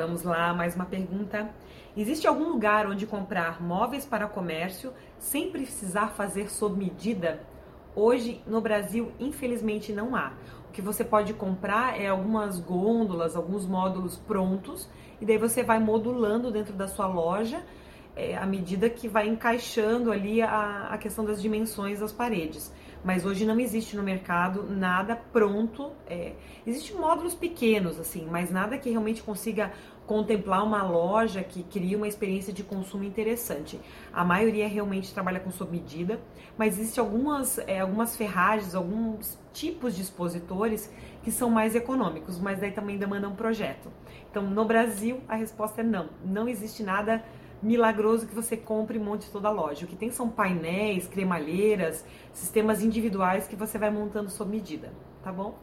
Vamos lá, mais uma pergunta. Existe algum lugar onde comprar móveis para comércio sem precisar fazer sob medida? Hoje, no Brasil, infelizmente não há. O que você pode comprar é algumas gôndolas, alguns módulos prontos, e daí você vai modulando dentro da sua loja é, à medida que vai encaixando ali a, a questão das dimensões das paredes. Mas hoje não existe no mercado nada pronto. É, Existem módulos pequenos, assim, mas nada que realmente consiga contemplar uma loja que cria uma experiência de consumo interessante. A maioria realmente trabalha com sob medida, mas existem algumas, é, algumas ferragens, alguns tipos de expositores que são mais econômicos, mas daí também demandam um projeto. Então, no Brasil, a resposta é não. Não existe nada milagroso que você compre e monte toda a loja. O que tem são painéis, cremalheiras, sistemas individuais que você vai montando sob medida, tá bom?